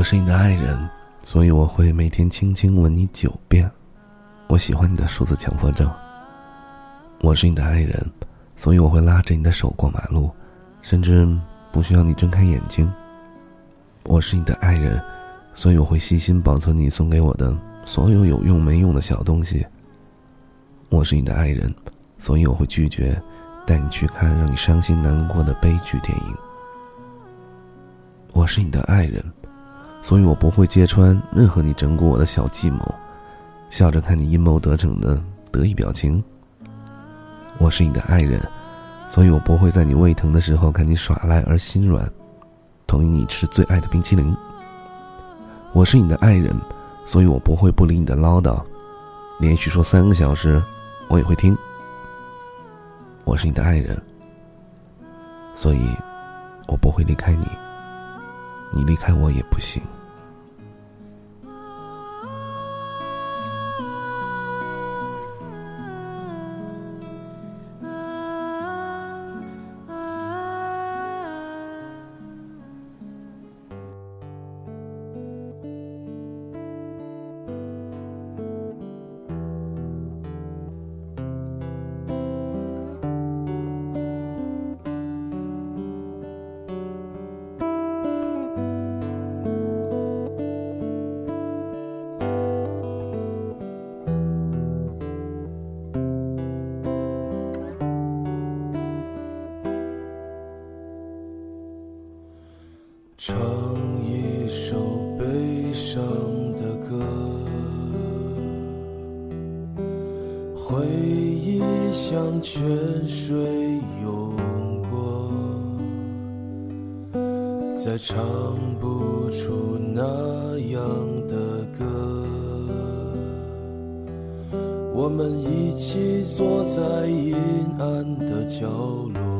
我是你的爱人，所以我会每天轻轻吻你九遍。我喜欢你的数字强迫症。我是你的爱人，所以我会拉着你的手过马路，甚至不需要你睁开眼睛。我是你的爱人，所以我会细心保存你送给我的所有有用没用的小东西。我是你的爱人，所以我会拒绝带你去看让你伤心难过的悲剧电影。我是你的爱人。所以我不会揭穿任何你整蛊我的小计谋，笑着看你阴谋得逞的得意表情。我是你的爱人，所以我不会在你胃疼的时候看你耍赖而心软，同意你吃最爱的冰淇淋。我是你的爱人，所以我不会不理你的唠叨，连续说三个小时，我也会听。我是你的爱人，所以我不会离开你。你离开我也不行。唱一首悲伤的歌，回忆像泉水涌过，再唱不出那样的歌。我们一起坐在阴暗的角落。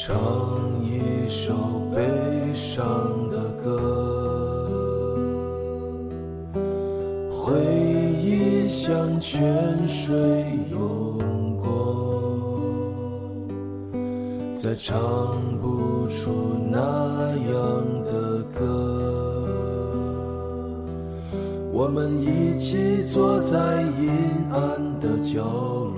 唱一首悲伤的歌，回忆像泉水涌过，再唱不出那样的歌。我们一起坐在阴暗的角落。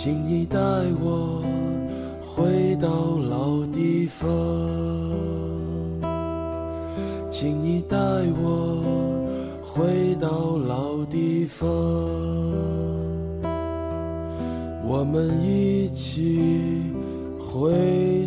请你带我回到老地方，请你带我回到老地方，我们一起回。